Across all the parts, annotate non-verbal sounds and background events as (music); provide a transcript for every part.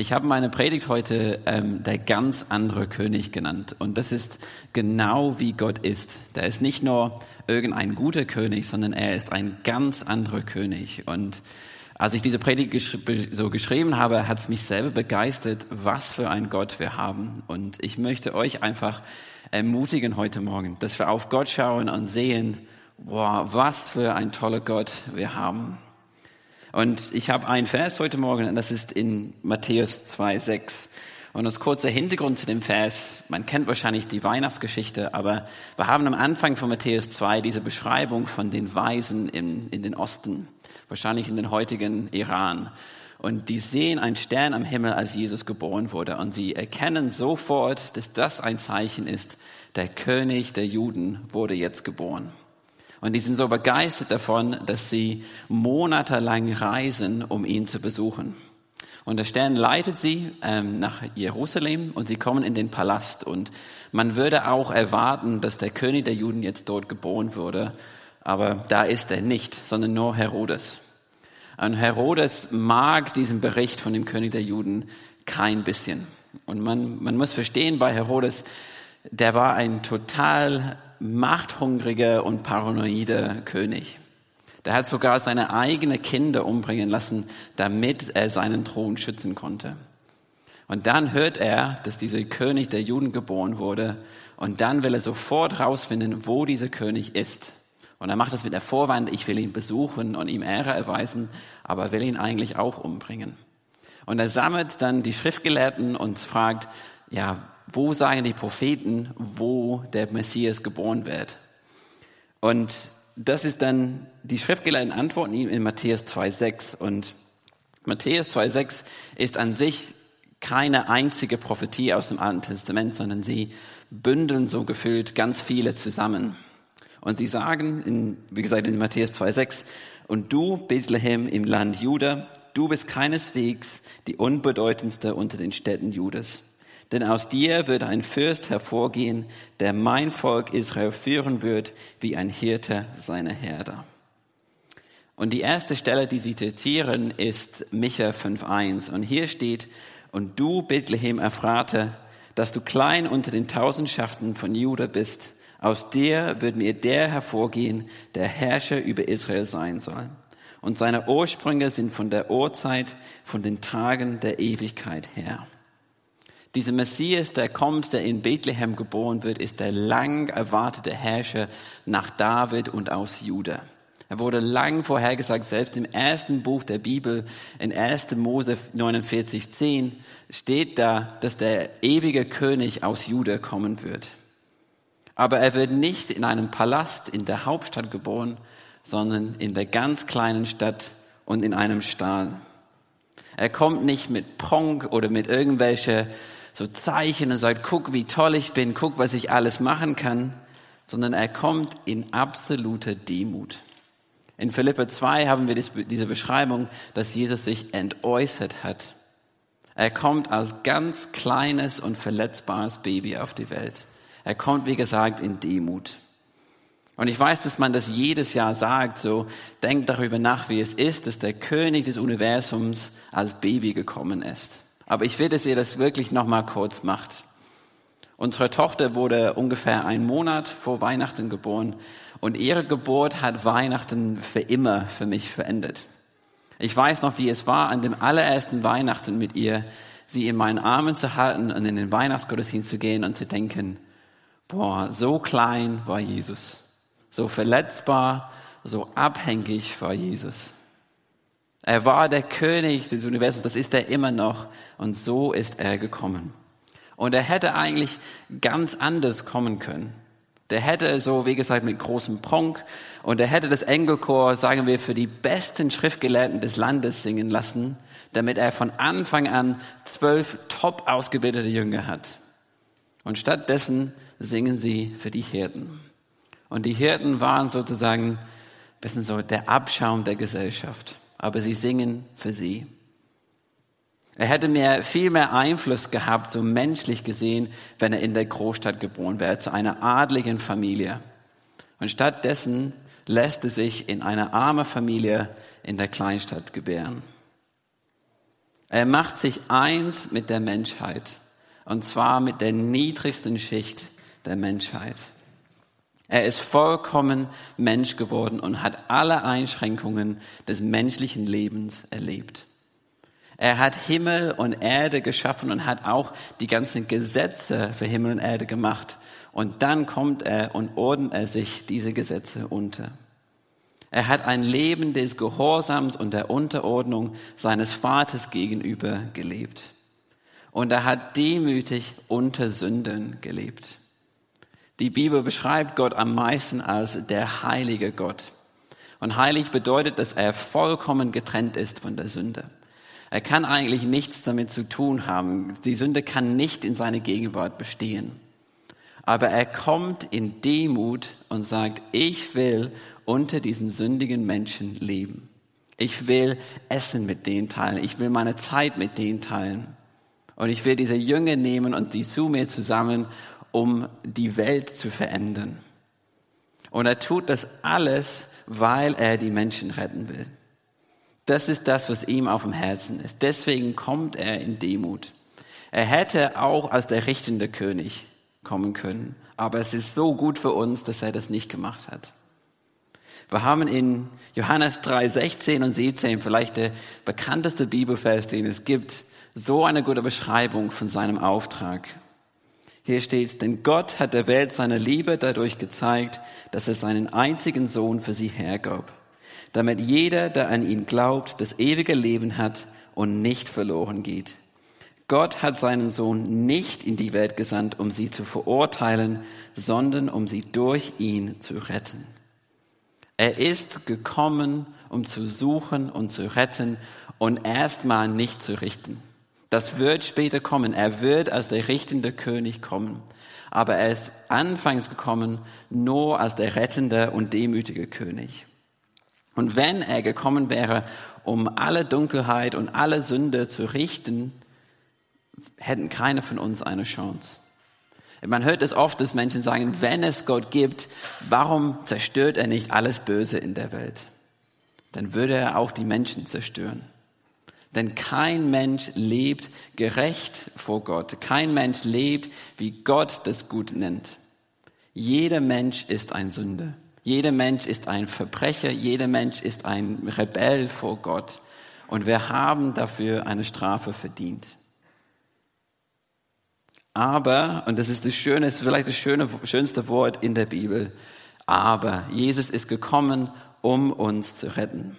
Ich habe meine Predigt heute ähm, der ganz andere König genannt. Und das ist genau wie Gott ist. Der ist nicht nur irgendein guter König, sondern er ist ein ganz anderer König. Und als ich diese Predigt gesch so geschrieben habe, hat es mich selber begeistert, was für ein Gott wir haben. Und ich möchte euch einfach ermutigen heute Morgen, dass wir auf Gott schauen und sehen, wow, was für ein toller Gott wir haben. Und ich habe einen Vers heute Morgen, und das ist in Matthäus 2,6. Und das kurze Hintergrund zu dem Vers, man kennt wahrscheinlich die Weihnachtsgeschichte, aber wir haben am Anfang von Matthäus 2 diese Beschreibung von den Weisen in, in den Osten, wahrscheinlich in den heutigen Iran. Und die sehen einen Stern am Himmel, als Jesus geboren wurde. Und sie erkennen sofort, dass das ein Zeichen ist, der König der Juden wurde jetzt geboren. Und die sind so begeistert davon, dass sie monatelang reisen, um ihn zu besuchen. Und der Stern leitet sie ähm, nach Jerusalem und sie kommen in den Palast. Und man würde auch erwarten, dass der König der Juden jetzt dort geboren würde. Aber da ist er nicht, sondern nur Herodes. Und Herodes mag diesen Bericht von dem König der Juden kein bisschen. Und man, man muss verstehen, bei Herodes, der war ein total machthungriger und paranoider König. Der hat sogar seine eigenen Kinder umbringen lassen, damit er seinen Thron schützen konnte. Und dann hört er, dass dieser König der Juden geboren wurde. Und dann will er sofort herausfinden, wo dieser König ist. Und er macht das mit der Vorwand, ich will ihn besuchen und ihm Ehre erweisen, aber will ihn eigentlich auch umbringen. Und er sammelt dann die Schriftgelehrten und fragt, ja, wo sagen die Propheten, wo der Messias geboren wird? Und das ist dann, die Schriftgelehrten antworten ihm in Matthäus 2,6. Und Matthäus 2,6 ist an sich keine einzige Prophetie aus dem Alten Testament, sondern sie bündeln so gefühlt ganz viele zusammen. Und sie sagen, in, wie gesagt, in Matthäus 2,6, und du, Bethlehem im Land Juda, du bist keineswegs die unbedeutendste unter den Städten Judas denn aus dir wird ein Fürst hervorgehen, der mein Volk Israel führen wird, wie ein Hirte seine Herde. Und die erste Stelle, die sie zitieren, ist Micha 5.1. Und hier steht, und du, Bethlehem Ephrate, dass du klein unter den Tausendschaften von Juda bist, aus dir wird mir der hervorgehen, der Herrscher über Israel sein soll. Und seine Ursprünge sind von der Urzeit, von den Tagen der Ewigkeit her. Dieser Messias, der kommt, der in Bethlehem geboren wird, ist der lang erwartete Herrscher nach David und aus Juda. Er wurde lang vorhergesagt, selbst im ersten Buch der Bibel, in 1. Mose 49, 10, steht da, dass der ewige König aus Juda kommen wird. Aber er wird nicht in einem Palast in der Hauptstadt geboren, sondern in der ganz kleinen Stadt und in einem Stall. Er kommt nicht mit Pronk oder mit irgendwelche so Zeichen und sagt, guck, wie toll ich bin, guck, was ich alles machen kann, sondern er kommt in absoluter Demut. In Philippe 2 haben wir diese Beschreibung, dass Jesus sich entäußert hat. Er kommt als ganz kleines und verletzbares Baby auf die Welt. Er kommt, wie gesagt, in Demut. Und ich weiß, dass man das jedes Jahr sagt, so denkt darüber nach, wie es ist, dass der König des Universums als Baby gekommen ist. Aber ich will, dass ihr das wirklich nochmal kurz macht. Unsere Tochter wurde ungefähr einen Monat vor Weihnachten geboren und ihre Geburt hat Weihnachten für immer für mich verändert. Ich weiß noch, wie es war, an dem allerersten Weihnachten mit ihr, sie in meinen Armen zu halten und in den Weihnachtsgottesdienst zu gehen und zu denken, boah, so klein war Jesus, so verletzbar, so abhängig war Jesus. Er war der König des Universums, das ist er immer noch. Und so ist er gekommen. Und er hätte eigentlich ganz anders kommen können. Der hätte so, wie gesagt, mit großem Pronk und er hätte das Engelchor, sagen wir, für die besten Schriftgelehrten des Landes singen lassen, damit er von Anfang an zwölf top ausgebildete Jünger hat. Und stattdessen singen sie für die Hirten. Und die Hirten waren sozusagen bisschen so der Abschaum der Gesellschaft. Aber sie singen für sie. Er hätte mehr, viel mehr Einfluss gehabt, so menschlich gesehen, wenn er in der Großstadt geboren wäre, zu einer adligen Familie. Und stattdessen lässt er sich in eine arme Familie in der Kleinstadt gebären. Er macht sich eins mit der Menschheit, und zwar mit der niedrigsten Schicht der Menschheit. Er ist vollkommen Mensch geworden und hat alle Einschränkungen des menschlichen Lebens erlebt. Er hat Himmel und Erde geschaffen und hat auch die ganzen Gesetze für Himmel und Erde gemacht. Und dann kommt er und ordnet er sich diese Gesetze unter. Er hat ein Leben des Gehorsams und der Unterordnung seines Vaters gegenüber gelebt. Und er hat demütig unter Sünden gelebt. Die Bibel beschreibt Gott am meisten als der heilige Gott. Und heilig bedeutet, dass er vollkommen getrennt ist von der Sünde. Er kann eigentlich nichts damit zu tun haben. Die Sünde kann nicht in seine Gegenwart bestehen. Aber er kommt in Demut und sagt, ich will unter diesen sündigen Menschen leben. Ich will Essen mit denen teilen. Ich will meine Zeit mit denen teilen. Und ich will diese Jünger nehmen und die zu mir zusammen, um die Welt zu verändern. Und er tut das alles, weil er die Menschen retten will. Das ist das, was ihm auf dem Herzen ist. Deswegen kommt er in Demut. Er hätte auch als der richtende König kommen können, aber es ist so gut für uns, dass er das nicht gemacht hat. Wir haben in Johannes 3, 16 und 17 vielleicht der bekannteste Bibelvers, den es gibt, so eine gute Beschreibung von seinem Auftrag. Hier steht, denn Gott hat der Welt seine Liebe dadurch gezeigt, dass er seinen einzigen Sohn für sie hergab damit jeder, der an ihn glaubt, das ewige Leben hat und nicht verloren geht. Gott hat seinen Sohn nicht in die Welt gesandt, um sie zu verurteilen, sondern um sie durch ihn zu retten. Er ist gekommen, um zu suchen und zu retten und erstmal nicht zu richten. Das wird später kommen. Er wird als der richtende König kommen. Aber er ist anfangs gekommen nur als der rettende und demütige König. Und wenn er gekommen wäre, um alle Dunkelheit und alle Sünde zu richten, hätten keine von uns eine Chance. Man hört es oft, dass Menschen sagen, wenn es Gott gibt, warum zerstört er nicht alles Böse in der Welt? Dann würde er auch die Menschen zerstören. Denn kein Mensch lebt gerecht vor Gott. Kein Mensch lebt, wie Gott das gut nennt. Jeder Mensch ist ein Sünder. Jeder Mensch ist ein Verbrecher, jeder Mensch ist ein Rebell vor Gott. Und wir haben dafür eine Strafe verdient. Aber, und das ist das Schöne, ist vielleicht das schöne, schönste Wort in der Bibel, aber Jesus ist gekommen, um uns zu retten.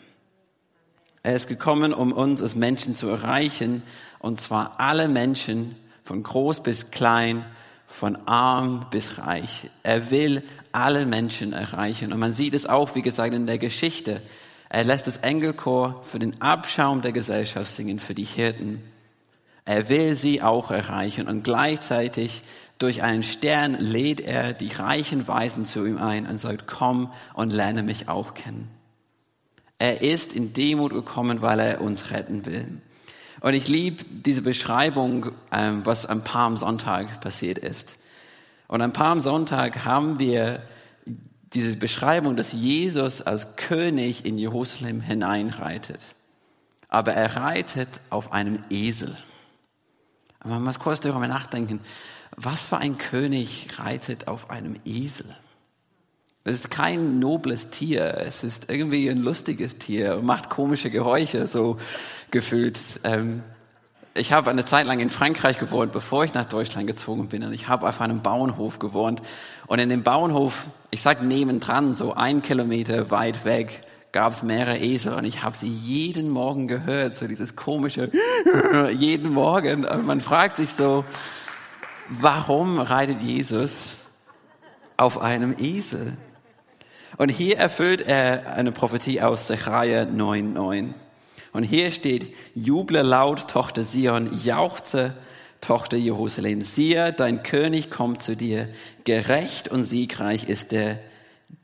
Er ist gekommen, um uns als Menschen zu erreichen, und zwar alle Menschen, von groß bis klein, von arm bis reich. Er will alle Menschen erreichen. Und man sieht es auch, wie gesagt, in der Geschichte. Er lässt das Engelchor für den Abschaum der Gesellschaft singen, für die Hirten. Er will sie auch erreichen und gleichzeitig durch einen Stern lädt er die reichen Weisen zu ihm ein und sagt, komm und lerne mich auch kennen. Er ist in Demut gekommen, weil er uns retten will. Und ich liebe diese Beschreibung, ähm, was am Palmsonntag passiert ist. Und am Palmsonntag haben wir diese Beschreibung, dass Jesus als König in Jerusalem hineinreitet. Aber er reitet auf einem Esel. Aber man muss kurz darüber nachdenken, was für ein König reitet auf einem Esel? Das ist kein nobles Tier, es ist irgendwie ein lustiges Tier und macht komische Geräusche, so gefühlt. Ähm, ich habe eine Zeit lang in Frankreich gewohnt, bevor ich nach Deutschland gezogen bin. Und ich habe auf einem Bauernhof gewohnt. Und in dem Bauernhof, ich sag nebendran, so ein Kilometer weit weg, gab es mehrere Esel. Und ich habe sie jeden Morgen gehört, so dieses komische, (laughs) jeden Morgen. Und man fragt sich so, warum reitet Jesus auf einem Esel? Und hier erfüllt er eine Prophetie aus Zechariah 9,9. Und hier steht, juble laut, Tochter Sion, jauchze, Tochter Jerusalem. Siehe, dein König kommt zu dir. Gerecht und siegreich ist er,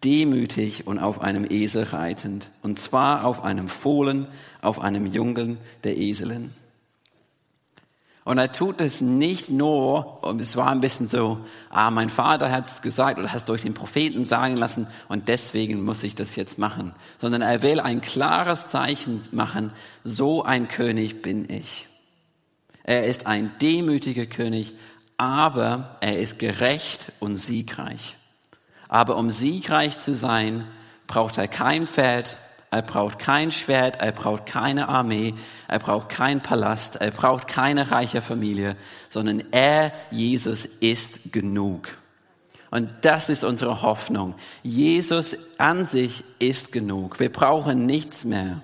demütig und auf einem Esel reitend, und zwar auf einem Fohlen, auf einem Jungen der Eselin. Und er tut es nicht nur, und es war ein bisschen so, ah, mein Vater hat es gesagt oder hat es durch den Propheten sagen lassen und deswegen muss ich das jetzt machen, sondern er will ein klares Zeichen machen, so ein König bin ich. Er ist ein demütiger König, aber er ist gerecht und siegreich. Aber um siegreich zu sein, braucht er kein Pferd, er braucht kein Schwert, er braucht keine Armee, er braucht keinen Palast, er braucht keine reiche Familie, sondern er, Jesus, ist genug. Und das ist unsere Hoffnung. Jesus an sich ist genug. Wir brauchen nichts mehr.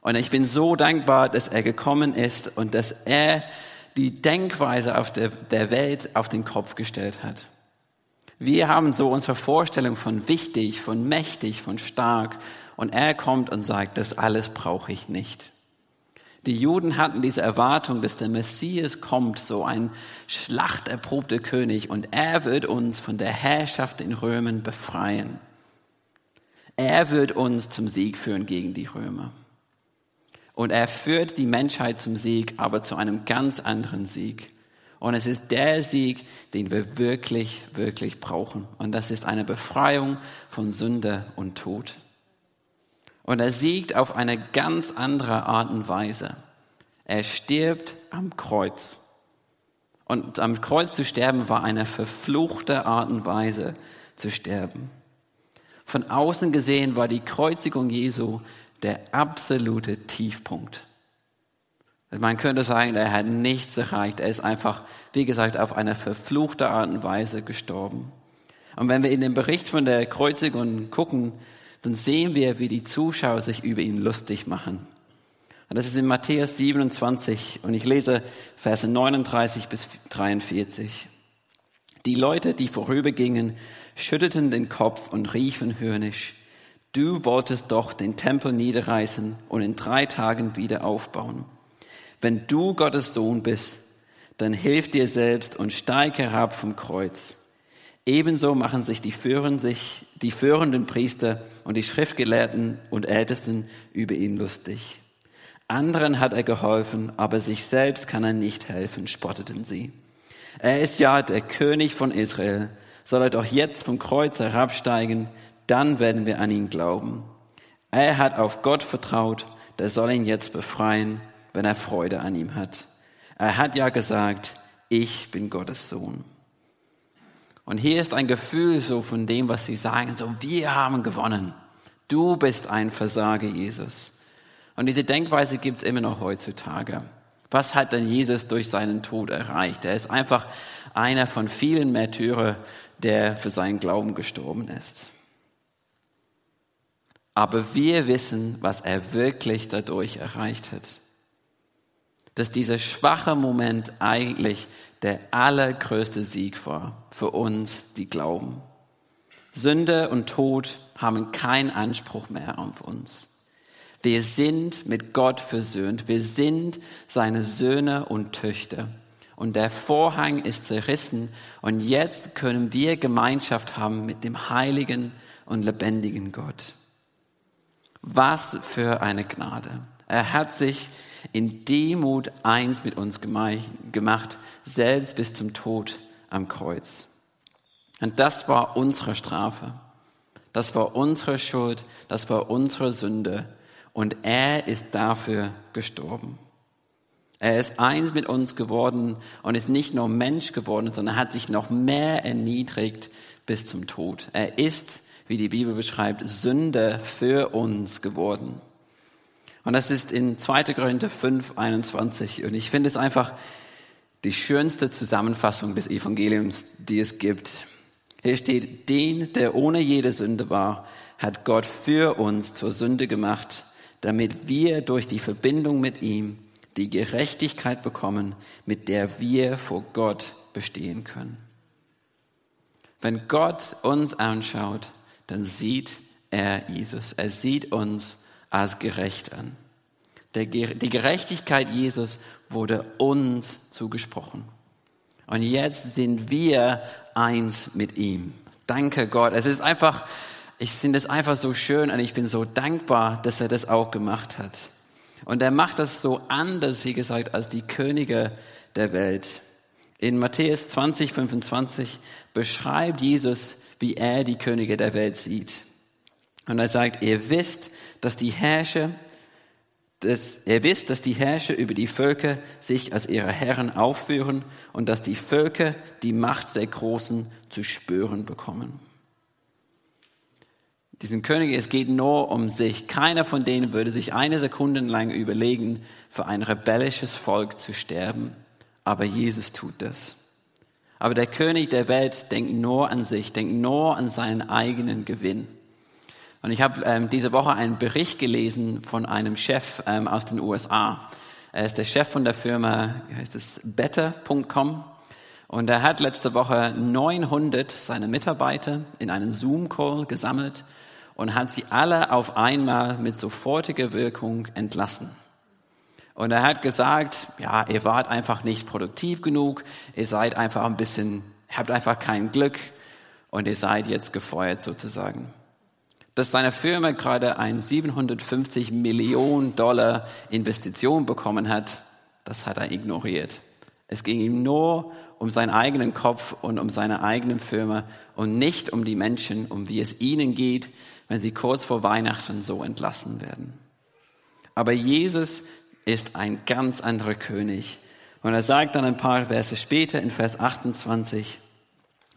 Und ich bin so dankbar, dass er gekommen ist und dass er die Denkweise auf der, der Welt auf den Kopf gestellt hat. Wir haben so unsere Vorstellung von wichtig, von mächtig, von stark. Und er kommt und sagt, das alles brauche ich nicht. Die Juden hatten diese Erwartung, dass der Messias kommt, so ein schlachterprobter König, und er wird uns von der Herrschaft in Römen befreien. Er wird uns zum Sieg führen gegen die Römer. Und er führt die Menschheit zum Sieg, aber zu einem ganz anderen Sieg. Und es ist der Sieg, den wir wirklich, wirklich brauchen. Und das ist eine Befreiung von Sünde und Tod. Und er siegt auf eine ganz andere Art und Weise. Er stirbt am Kreuz. Und am Kreuz zu sterben war eine verfluchte Art und Weise zu sterben. Von außen gesehen war die Kreuzigung Jesu der absolute Tiefpunkt. Man könnte sagen, er hat nichts erreicht. Er ist einfach, wie gesagt, auf eine verfluchte Art und Weise gestorben. Und wenn wir in den Bericht von der Kreuzigung gucken, dann sehen wir, wie die Zuschauer sich über ihn lustig machen. Und das ist in Matthäus 27 und ich lese Verse 39 bis 43. Die Leute, die vorübergingen, schüttelten den Kopf und riefen höhnisch, du wolltest doch den Tempel niederreißen und in drei Tagen wieder aufbauen. Wenn du Gottes Sohn bist, dann hilf dir selbst und steig herab vom Kreuz. Ebenso machen sich die, führen sich die führenden Priester und die Schriftgelehrten und Ältesten über ihn lustig. Anderen hat er geholfen, aber sich selbst kann er nicht helfen, spotteten sie. Er ist ja der König von Israel. Soll er doch jetzt vom Kreuz herabsteigen, dann werden wir an ihn glauben. Er hat auf Gott vertraut, der soll ihn jetzt befreien, wenn er Freude an ihm hat. Er hat ja gesagt, ich bin Gottes Sohn. Und hier ist ein Gefühl so von dem, was sie sagen, so wir haben gewonnen. Du bist ein Versager, Jesus. Und diese Denkweise gibt es immer noch heutzutage. Was hat denn Jesus durch seinen Tod erreicht? Er ist einfach einer von vielen Märtyrer, der für seinen Glauben gestorben ist. Aber wir wissen, was er wirklich dadurch erreicht hat. Dass dieser schwache Moment eigentlich der allergrößte Sieg war für uns, die glauben. Sünde und Tod haben keinen Anspruch mehr auf uns. Wir sind mit Gott versöhnt. Wir sind seine Söhne und Töchter. Und der Vorhang ist zerrissen. Und jetzt können wir Gemeinschaft haben mit dem heiligen und lebendigen Gott. Was für eine Gnade. Er hat sich in Demut eins mit uns gemacht, selbst bis zum Tod am Kreuz. Und das war unsere Strafe. Das war unsere Schuld. Das war unsere Sünde. Und er ist dafür gestorben. Er ist eins mit uns geworden und ist nicht nur Mensch geworden, sondern hat sich noch mehr erniedrigt bis zum Tod. Er ist, wie die Bibel beschreibt, Sünde für uns geworden. Und das ist in 2. Korinther 5, 21. Und ich finde es einfach die schönste Zusammenfassung des Evangeliums, die es gibt. Hier steht, den, der ohne jede Sünde war, hat Gott für uns zur Sünde gemacht, damit wir durch die Verbindung mit ihm die Gerechtigkeit bekommen, mit der wir vor Gott bestehen können. Wenn Gott uns anschaut, dann sieht er Jesus. Er sieht uns als gerecht an. Die Gerechtigkeit Jesus wurde uns zugesprochen. Und jetzt sind wir eins mit ihm. Danke Gott. Es ist einfach, ich finde es einfach so schön und ich bin so dankbar, dass er das auch gemacht hat. Und er macht das so anders, wie gesagt, als die Könige der Welt. In Matthäus 20, 25 beschreibt Jesus, wie er die Könige der Welt sieht. Und er sagt, ihr wisst, dass die Herrscher, dass, ihr wisst, dass die Herrscher über die Völker sich als ihre Herren aufführen und dass die Völker die Macht der Großen zu spüren bekommen. Diesen Könige, es geht nur um sich. Keiner von denen würde sich eine Sekunde lang überlegen, für ein rebellisches Volk zu sterben. Aber Jesus tut das. Aber der König der Welt denkt nur an sich, denkt nur an seinen eigenen Gewinn. Und ich habe ähm, diese Woche einen Bericht gelesen von einem Chef ähm, aus den USA. Er ist der Chef von der Firma, wie heißt es, Better.com. Und er hat letzte Woche 900 seiner Mitarbeiter in einen Zoom-Call gesammelt und hat sie alle auf einmal mit sofortiger Wirkung entlassen. Und er hat gesagt, ja, ihr wart einfach nicht produktiv genug, ihr seid einfach ein bisschen, habt einfach kein Glück und ihr seid jetzt gefeuert sozusagen. Dass seine Firma gerade ein 750 Millionen Dollar Investition bekommen hat, das hat er ignoriert. Es ging ihm nur um seinen eigenen Kopf und um seine eigene Firma und nicht um die Menschen, um wie es ihnen geht, wenn sie kurz vor Weihnachten so entlassen werden. Aber Jesus ist ein ganz anderer König. Und er sagt dann ein paar Verse später in Vers 28,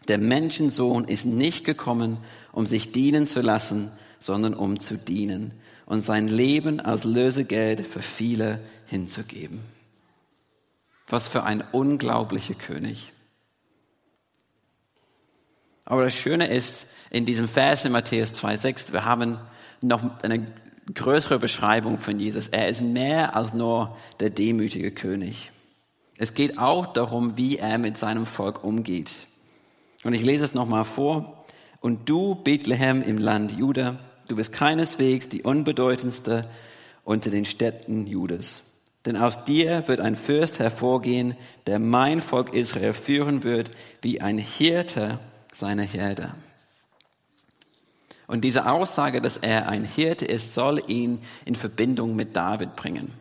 der Menschensohn ist nicht gekommen, um sich dienen zu lassen, sondern um zu dienen und sein Leben als Lösegeld für viele hinzugeben. Was für ein unglaublicher König. Aber das Schöne ist, in diesem Vers in Matthäus 2,6, wir haben noch eine größere Beschreibung von Jesus. Er ist mehr als nur der demütige König. Es geht auch darum, wie er mit seinem Volk umgeht. Und ich lese es nochmal vor. Und du, Bethlehem im Land Juda, du bist keineswegs die unbedeutendste unter den Städten Judas. Denn aus dir wird ein Fürst hervorgehen, der mein Volk Israel führen wird, wie ein Hirte seiner Herde. Und diese Aussage, dass er ein Hirte ist, soll ihn in Verbindung mit David bringen.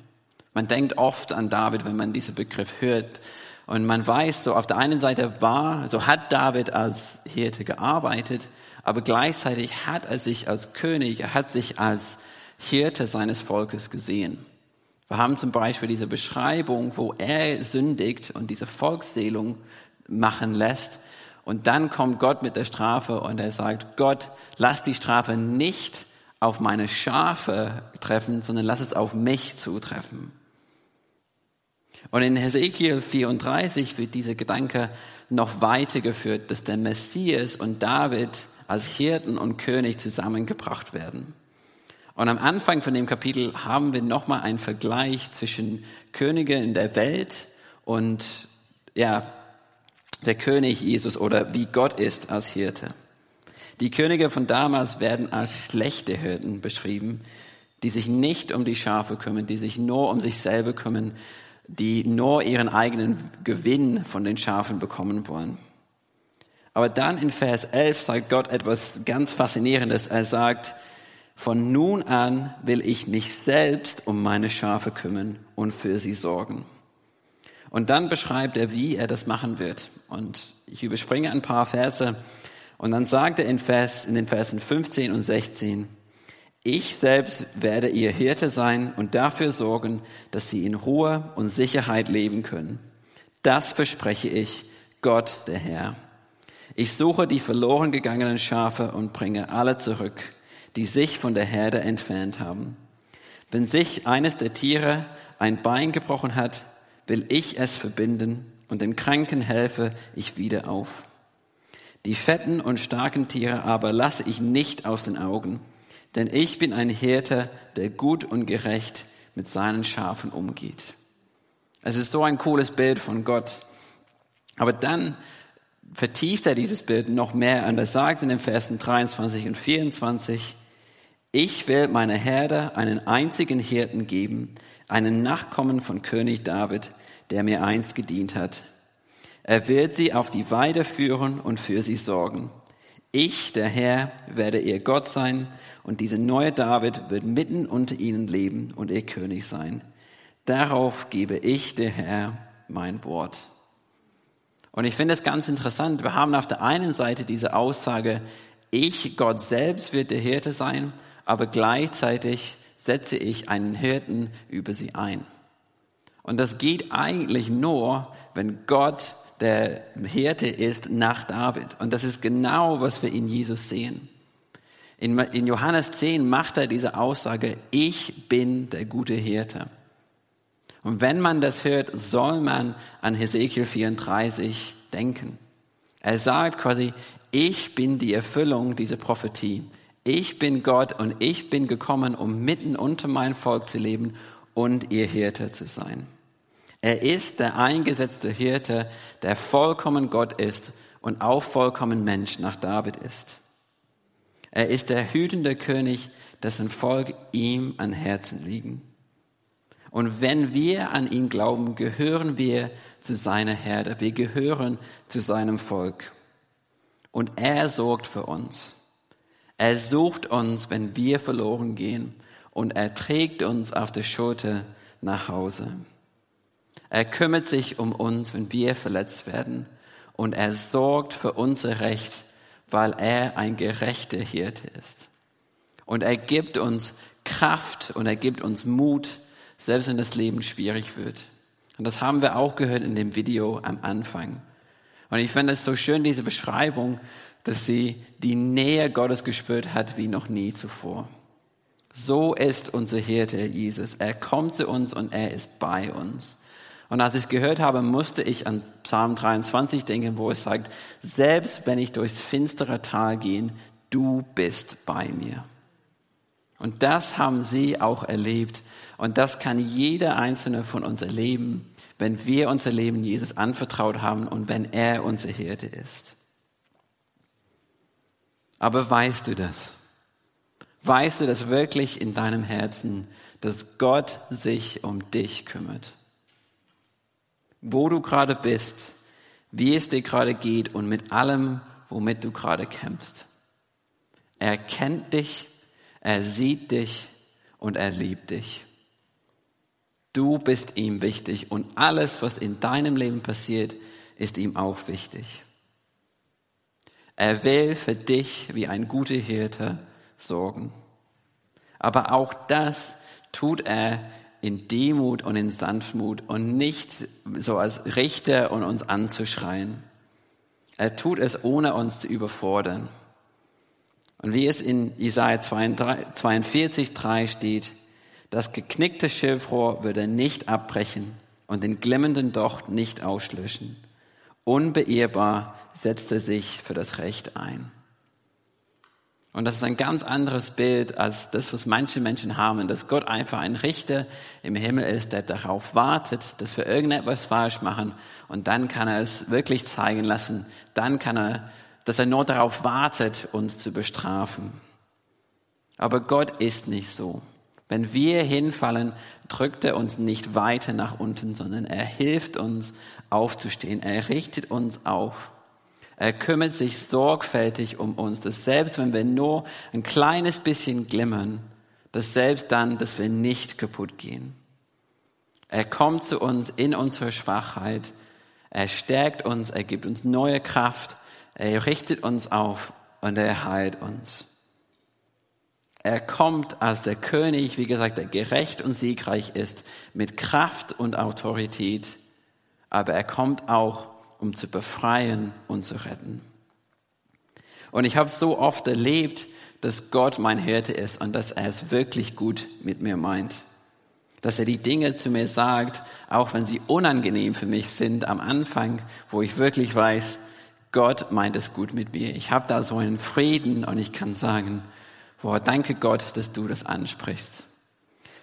Man denkt oft an David, wenn man diesen Begriff hört. Und man weiß, so auf der einen Seite war, so hat David als Hirte gearbeitet, aber gleichzeitig hat er sich als König, er hat sich als Hirte seines Volkes gesehen. Wir haben zum Beispiel diese Beschreibung, wo er sündigt und diese Volksseelung machen lässt. Und dann kommt Gott mit der Strafe und er sagt, Gott, lass die Strafe nicht auf meine Schafe treffen, sondern lass es auf mich zutreffen. Und in Hesekiel 34 wird dieser Gedanke noch weitergeführt, dass der Messias und David als Hirten und König zusammengebracht werden. Und am Anfang von dem Kapitel haben wir nochmal einen Vergleich zwischen Könige in der Welt und ja, der König Jesus oder wie Gott ist als Hirte. Die Könige von damals werden als schlechte Hirten beschrieben, die sich nicht um die Schafe kümmern, die sich nur um sich selber kümmern, die nur ihren eigenen Gewinn von den Schafen bekommen wollen. Aber dann in Vers 11 sagt Gott etwas ganz Faszinierendes. Er sagt, von nun an will ich mich selbst um meine Schafe kümmern und für sie sorgen. Und dann beschreibt er, wie er das machen wird. Und ich überspringe ein paar Verse. Und dann sagt er in, Vers, in den Versen 15 und 16, ich selbst werde ihr Hirte sein und dafür sorgen, dass sie in Ruhe und Sicherheit leben können. Das verspreche ich, Gott der Herr. Ich suche die verloren gegangenen Schafe und bringe alle zurück, die sich von der Herde entfernt haben. Wenn sich eines der Tiere ein Bein gebrochen hat, will ich es verbinden und dem Kranken helfe ich wieder auf. Die fetten und starken Tiere aber lasse ich nicht aus den Augen, denn ich bin ein Hirte, der gut und gerecht mit seinen Schafen umgeht. Es ist so ein cooles Bild von Gott. Aber dann vertieft er dieses Bild noch mehr und er sagt in den Versen 23 und 24, ich will meiner Herde einen einzigen Hirten geben, einen Nachkommen von König David, der mir einst gedient hat. Er wird sie auf die Weide führen und für sie sorgen. Ich, der Herr, werde ihr Gott sein und dieser neue David wird mitten unter ihnen leben und ihr König sein. Darauf gebe ich, der Herr, mein Wort. Und ich finde es ganz interessant. Wir haben auf der einen Seite diese Aussage, ich, Gott selbst, wird der Hirte sein, aber gleichzeitig setze ich einen Hirten über sie ein. Und das geht eigentlich nur, wenn Gott der Hirte ist nach David. Und das ist genau, was wir in Jesus sehen. In, in Johannes 10 macht er diese Aussage, ich bin der gute Hirte. Und wenn man das hört, soll man an Hesekiel 34 denken. Er sagt quasi, ich bin die Erfüllung dieser Prophetie. Ich bin Gott und ich bin gekommen, um mitten unter mein Volk zu leben und ihr Hirte zu sein. Er ist der eingesetzte Hirte, der vollkommen Gott ist und auch vollkommen Mensch nach David ist. Er ist der hütende König, dessen Volk ihm an Herzen liegen. Und wenn wir an ihn glauben, gehören wir zu seiner Herde. Wir gehören zu seinem Volk. Und er sorgt für uns. Er sucht uns, wenn wir verloren gehen. Und er trägt uns auf der Schulter nach Hause. Er kümmert sich um uns, wenn wir verletzt werden. Und er sorgt für unser Recht, weil er ein gerechter Hirte ist. Und er gibt uns Kraft und er gibt uns Mut, selbst wenn das Leben schwierig wird. Und das haben wir auch gehört in dem Video am Anfang. Und ich finde es so schön, diese Beschreibung, dass sie die Nähe Gottes gespürt hat wie noch nie zuvor. So ist unser Hirte Jesus. Er kommt zu uns und er ist bei uns. Und als ich es gehört habe, musste ich an Psalm 23 denken, wo es sagt, selbst wenn ich durchs finstere Tal gehe, du bist bei mir. Und das haben sie auch erlebt. Und das kann jeder einzelne von uns erleben, wenn wir unser Leben Jesus anvertraut haben und wenn er unser Hirte ist. Aber weißt du das? Weißt du das wirklich in deinem Herzen, dass Gott sich um dich kümmert? Wo du gerade bist, wie es dir gerade geht und mit allem, womit du gerade kämpfst. Er kennt dich, er sieht dich und er liebt dich. Du bist ihm wichtig und alles, was in deinem Leben passiert, ist ihm auch wichtig. Er will für dich wie ein guter Hirte sorgen. Aber auch das tut er in Demut und in Sanftmut und nicht so als Richter und uns anzuschreien. Er tut es, ohne uns zu überfordern. Und wie es in Isaiah 42, 3 steht, das geknickte Schilfrohr würde nicht abbrechen und den glimmenden Docht nicht auslöschen. Unbeirrbar setzt er sich für das Recht ein. Und das ist ein ganz anderes Bild als das, was manche Menschen haben, dass Gott einfach ein Richter im Himmel ist, der darauf wartet, dass wir irgendetwas falsch machen und dann kann er es wirklich zeigen lassen. Dann kann er, dass er nur darauf wartet, uns zu bestrafen. Aber Gott ist nicht so. Wenn wir hinfallen, drückt er uns nicht weiter nach unten, sondern er hilft uns aufzustehen. Er richtet uns auf. Er kümmert sich sorgfältig um uns, dass selbst wenn wir nur ein kleines bisschen glimmern, dass selbst dann, dass wir nicht kaputt gehen. Er kommt zu uns in unserer Schwachheit. Er stärkt uns, er gibt uns neue Kraft, er richtet uns auf und er heilt uns. Er kommt als der König, wie gesagt, der gerecht und siegreich ist, mit Kraft und Autorität, aber er kommt auch um zu befreien und zu retten. Und ich habe so oft erlebt, dass Gott mein Hirte ist und dass er es wirklich gut mit mir meint. Dass er die Dinge zu mir sagt, auch wenn sie unangenehm für mich sind am Anfang, wo ich wirklich weiß, Gott meint es gut mit mir. Ich habe da so einen Frieden und ich kann sagen, boah, danke Gott, dass du das ansprichst.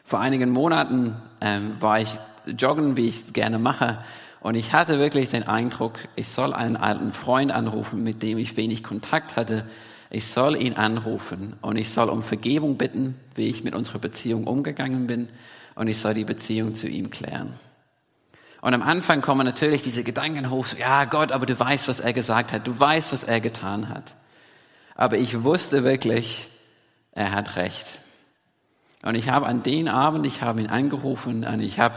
Vor einigen Monaten ähm, war ich joggen, wie ich es gerne mache, und ich hatte wirklich den Eindruck, ich soll einen alten Freund anrufen, mit dem ich wenig Kontakt hatte. Ich soll ihn anrufen und ich soll um Vergebung bitten, wie ich mit unserer Beziehung umgegangen bin. Und ich soll die Beziehung zu ihm klären. Und am Anfang kommen natürlich diese Gedanken hoch, so, ja Gott, aber du weißt, was er gesagt hat, du weißt, was er getan hat. Aber ich wusste wirklich, er hat recht. Und ich habe an den Abend, ich habe ihn angerufen und ich habe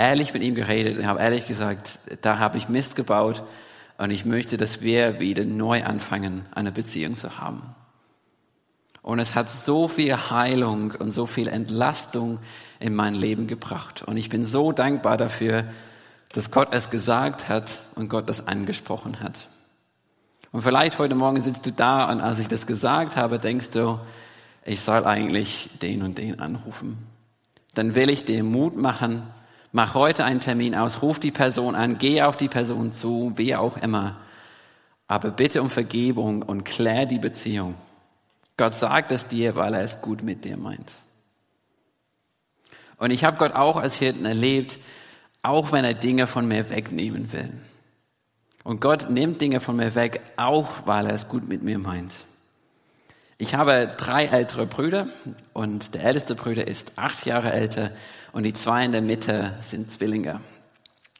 ehrlich mit ihm geredet und habe ehrlich gesagt, da habe ich Mist gebaut und ich möchte, dass wir wieder neu anfangen, eine Beziehung zu haben. Und es hat so viel Heilung und so viel Entlastung in mein Leben gebracht. Und ich bin so dankbar dafür, dass Gott es gesagt hat und Gott das angesprochen hat. Und vielleicht heute Morgen sitzt du da und als ich das gesagt habe, denkst du, ich soll eigentlich den und den anrufen. Dann will ich dir Mut machen, mach heute einen Termin aus, ruf die Person an, geh auf die Person zu, wie auch immer. Aber bitte um Vergebung und klär die Beziehung. Gott sagt es dir, weil er es gut mit dir meint. Und ich habe Gott auch als Hirten erlebt, auch wenn er Dinge von mir wegnehmen will. Und Gott nimmt Dinge von mir weg, auch weil er es gut mit mir meint. Ich habe drei ältere Brüder und der älteste Bruder ist acht Jahre älter und die zwei in der Mitte sind Zwillinge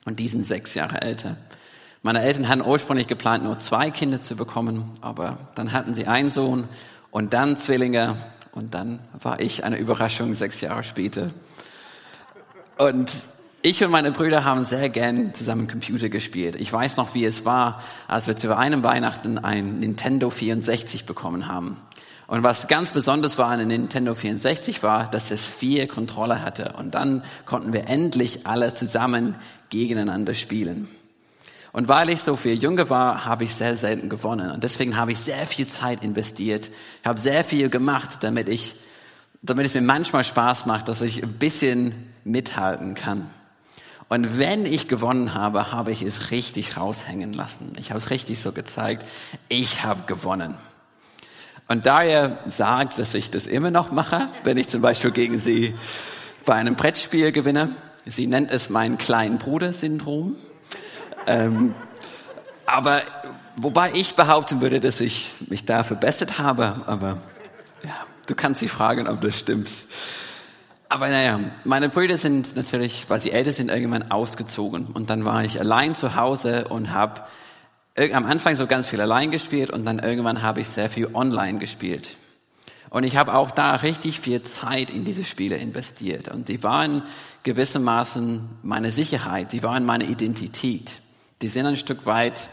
und die sind sechs Jahre älter. Meine Eltern hatten ursprünglich geplant, nur zwei Kinder zu bekommen, aber dann hatten sie einen Sohn und dann Zwillinge und dann war ich eine Überraschung sechs Jahre später. Und ich und meine Brüder haben sehr gern zusammen Computer gespielt. Ich weiß noch, wie es war, als wir zu einem Weihnachten ein Nintendo 64 bekommen haben. Und was ganz besonders war an der Nintendo 64 war, dass es vier Controller hatte. Und dann konnten wir endlich alle zusammen gegeneinander spielen. Und weil ich so viel jünger war, habe ich sehr selten gewonnen. Und deswegen habe ich sehr viel Zeit investiert. Ich habe sehr viel gemacht, damit ich, damit es mir manchmal Spaß macht, dass ich ein bisschen mithalten kann. Und wenn ich gewonnen habe, habe ich es richtig raushängen lassen. Ich habe es richtig so gezeigt. Ich habe gewonnen. Und da er sagt, dass ich das immer noch mache, wenn ich zum Beispiel gegen sie bei einem Brettspiel gewinne, sie nennt es mein kleinen Bruder-Syndrom. Ähm, aber wobei ich behaupten würde, dass ich mich da verbessert habe, aber ja, du kannst sie fragen, ob das stimmt. Aber naja, meine Brüder sind natürlich, weil sie älter sind, irgendwann ausgezogen. Und dann war ich allein zu Hause und habe am Anfang so ganz viel allein gespielt und dann irgendwann habe ich sehr viel online gespielt. Und ich habe auch da richtig viel Zeit in diese Spiele investiert. Und die waren gewissermaßen meine Sicherheit, die waren meine Identität. Die sind ein Stück weit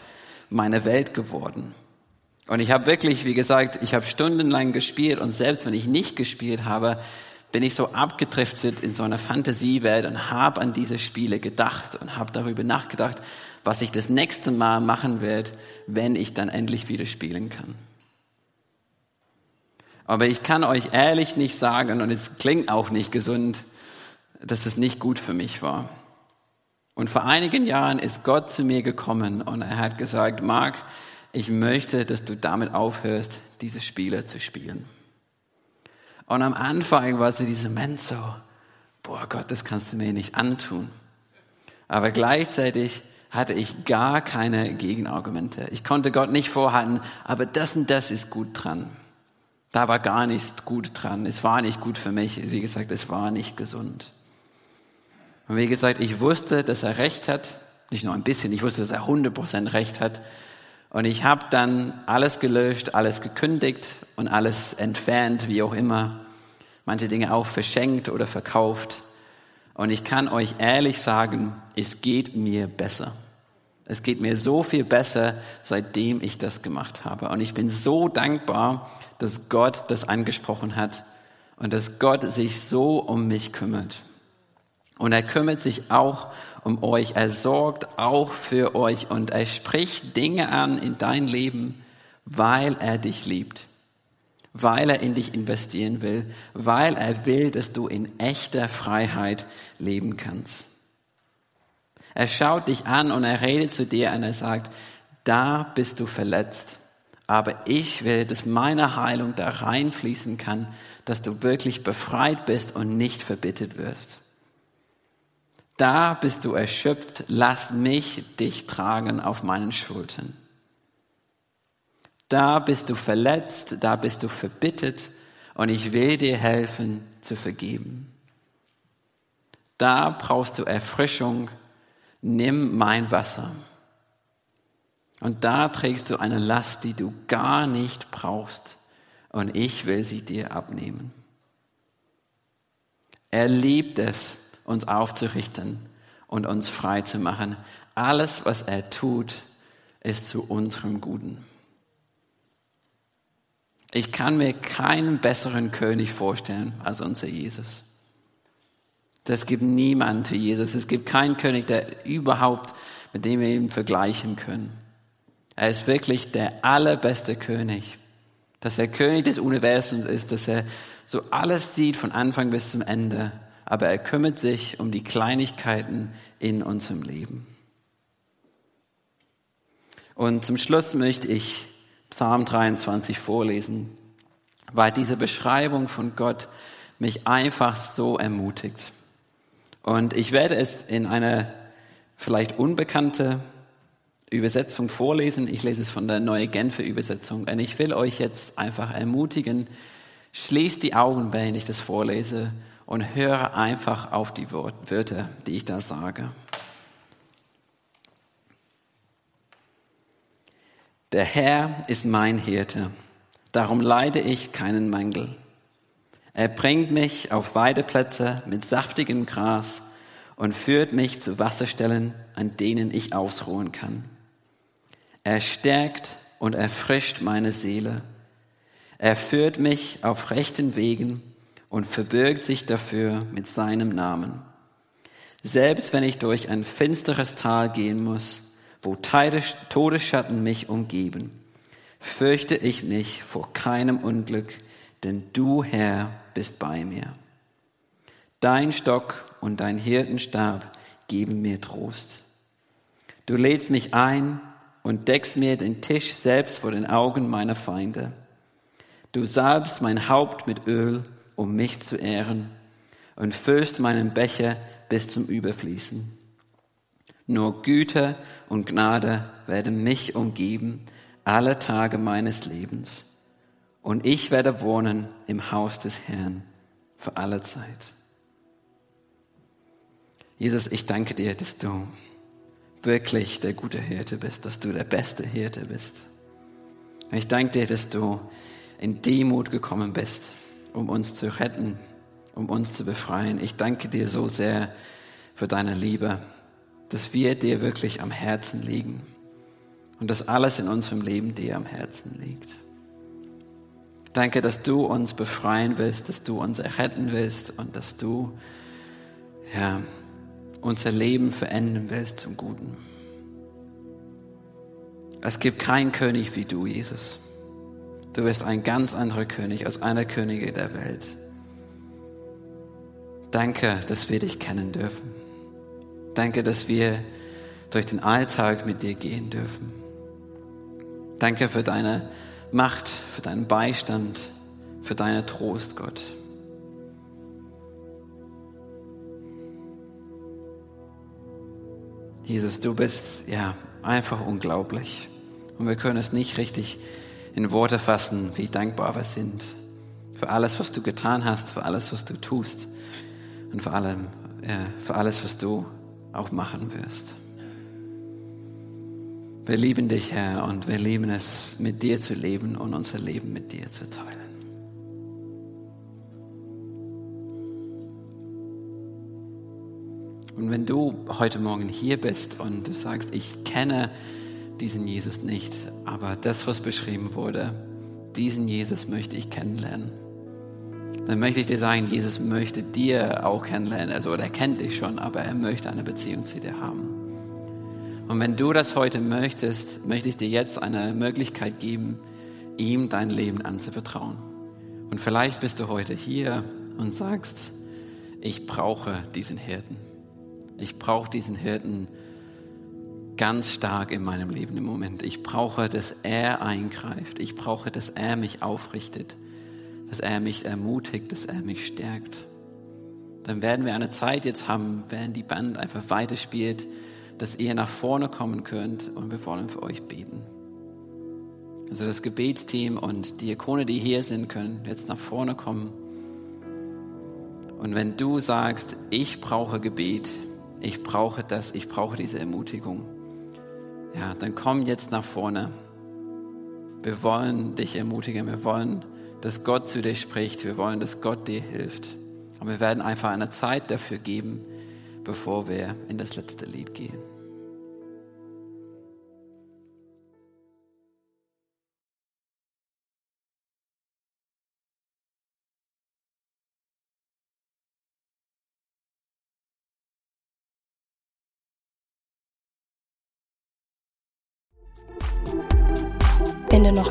meine Welt geworden. Und ich habe wirklich, wie gesagt, ich habe stundenlang gespielt und selbst wenn ich nicht gespielt habe, bin ich so abgedriftet in so einer Fantasiewelt und habe an diese Spiele gedacht und habe darüber nachgedacht, was ich das nächste Mal machen werde, wenn ich dann endlich wieder spielen kann. Aber ich kann euch ehrlich nicht sagen, und es klingt auch nicht gesund, dass das nicht gut für mich war. Und vor einigen Jahren ist Gott zu mir gekommen und er hat gesagt, Mark, ich möchte, dass du damit aufhörst, diese Spiele zu spielen. Und am Anfang war so dieser Mensch so, boah Gott, das kannst du mir nicht antun. Aber gleichzeitig hatte ich gar keine Gegenargumente. Ich konnte Gott nicht vorhalten, aber das und das ist gut dran. Da war gar nichts gut dran. Es war nicht gut für mich. Wie gesagt, es war nicht gesund. Und wie gesagt, ich wusste, dass er recht hat. Nicht nur ein bisschen, ich wusste, dass er 100% recht hat. Und ich habe dann alles gelöscht, alles gekündigt und alles entfernt, wie auch immer. Manche Dinge auch verschenkt oder verkauft. Und ich kann euch ehrlich sagen, es geht mir besser. Es geht mir so viel besser, seitdem ich das gemacht habe. Und ich bin so dankbar, dass Gott das angesprochen hat und dass Gott sich so um mich kümmert. Und er kümmert sich auch um euch. Er sorgt auch für euch und er spricht Dinge an in dein Leben, weil er dich liebt, weil er in dich investieren will, weil er will, dass du in echter Freiheit leben kannst. Er schaut dich an und er redet zu dir und er sagt, da bist du verletzt. Aber ich will, dass meine Heilung da reinfließen kann, dass du wirklich befreit bist und nicht verbittet wirst. Da bist du erschöpft, lass mich dich tragen auf meinen Schultern. Da bist du verletzt, da bist du verbittet und ich will dir helfen zu vergeben. Da brauchst du Erfrischung, nimm mein Wasser. Und da trägst du eine Last, die du gar nicht brauchst. Und ich will sie dir abnehmen. Er liebt es, uns aufzurichten und uns frei zu machen. Alles, was er tut, ist zu unserem Guten. Ich kann mir keinen besseren König vorstellen als unser Jesus. Es gibt niemanden wie Jesus. Es gibt keinen König, der überhaupt, mit dem wir ihn vergleichen können. Er ist wirklich der allerbeste König. Dass er König des Universums ist, dass er so alles sieht von Anfang bis zum Ende. Aber er kümmert sich um die Kleinigkeiten in unserem Leben. Und zum Schluss möchte ich Psalm 23 vorlesen, weil diese Beschreibung von Gott mich einfach so ermutigt. Und ich werde es in einer vielleicht unbekannte Übersetzung vorlesen. Ich lese es von der Neue Genfer Übersetzung. Und ich will euch jetzt einfach ermutigen, schließt die Augen, wenn ich das vorlese und höre einfach auf die Wörter, die ich da sage. Der Herr ist mein Hirte, darum leide ich keinen Mangel. Er bringt mich auf Weideplätze mit saftigem Gras und führt mich zu Wasserstellen, an denen ich ausruhen kann. Er stärkt und erfrischt meine Seele. Er führt mich auf rechten Wegen und verbirgt sich dafür mit seinem Namen. Selbst wenn ich durch ein finsteres Tal gehen muss, wo Todesschatten mich umgeben, fürchte ich mich vor keinem Unglück, denn du, Herr, bist bei mir. Dein Stock und dein Hirtenstab geben mir Trost. Du lädst mich ein und deckst mir den Tisch selbst vor den Augen meiner Feinde. Du salbst mein Haupt mit Öl, um mich zu ehren, und füllst meinen Becher bis zum Überfließen. Nur Güte und Gnade werden mich umgeben alle Tage meines Lebens und ich werde wohnen im Haus des Herrn für alle Zeit. Jesus, ich danke dir, dass du wirklich der gute Hirte bist, dass du der beste Hirte bist. Ich danke dir, dass du in Demut gekommen bist, um uns zu retten, um uns zu befreien. Ich danke dir so sehr für deine Liebe, dass wir dir wirklich am Herzen liegen und dass alles in unserem Leben dir am Herzen liegt. Danke, dass du uns befreien willst, dass du uns erretten willst und dass du ja, unser Leben verändern willst zum Guten. Es gibt keinen König wie du, Jesus. Du bist ein ganz anderer König als einer Könige der Welt. Danke, dass wir dich kennen dürfen. Danke, dass wir durch den Alltag mit dir gehen dürfen. Danke für deine Macht, für deinen Beistand, für deinen Trost, Gott. Jesus, du bist ja einfach unglaublich. Und wir können es nicht richtig in Worte fassen, wie dankbar wir sind für alles, was du getan hast, für alles, was du tust und vor allem ja, für alles, was du auch machen wirst. Wir lieben dich, Herr, und wir lieben es, mit dir zu leben und unser Leben mit dir zu teilen. Und wenn du heute Morgen hier bist und du sagst, ich kenne diesen Jesus nicht, aber das, was beschrieben wurde, diesen Jesus möchte ich kennenlernen, dann möchte ich dir sagen, Jesus möchte dir auch kennenlernen. Also er kennt dich schon, aber er möchte eine Beziehung zu dir haben. Und wenn du das heute möchtest, möchte ich dir jetzt eine Möglichkeit geben, ihm dein Leben anzuvertrauen. Und vielleicht bist du heute hier und sagst, ich brauche diesen Hirten. Ich brauche diesen Hirten ganz stark in meinem Leben im Moment. Ich brauche, dass er eingreift. Ich brauche, dass er mich aufrichtet, dass er mich ermutigt, dass er mich stärkt. Dann werden wir eine Zeit jetzt haben, während die Band einfach weiterspielt, dass ihr nach vorne kommen könnt und wir wollen für euch beten. Also das Gebetsteam und die Ikone, die hier sind, können jetzt nach vorne kommen. Und wenn du sagst, ich brauche Gebet, ich brauche das, ich brauche diese Ermutigung, ja, dann komm jetzt nach vorne. Wir wollen dich ermutigen. Wir wollen, dass Gott zu dir spricht. Wir wollen, dass Gott dir hilft. Und wir werden einfach eine Zeit dafür geben, bevor wir in das letzte Lied gehen.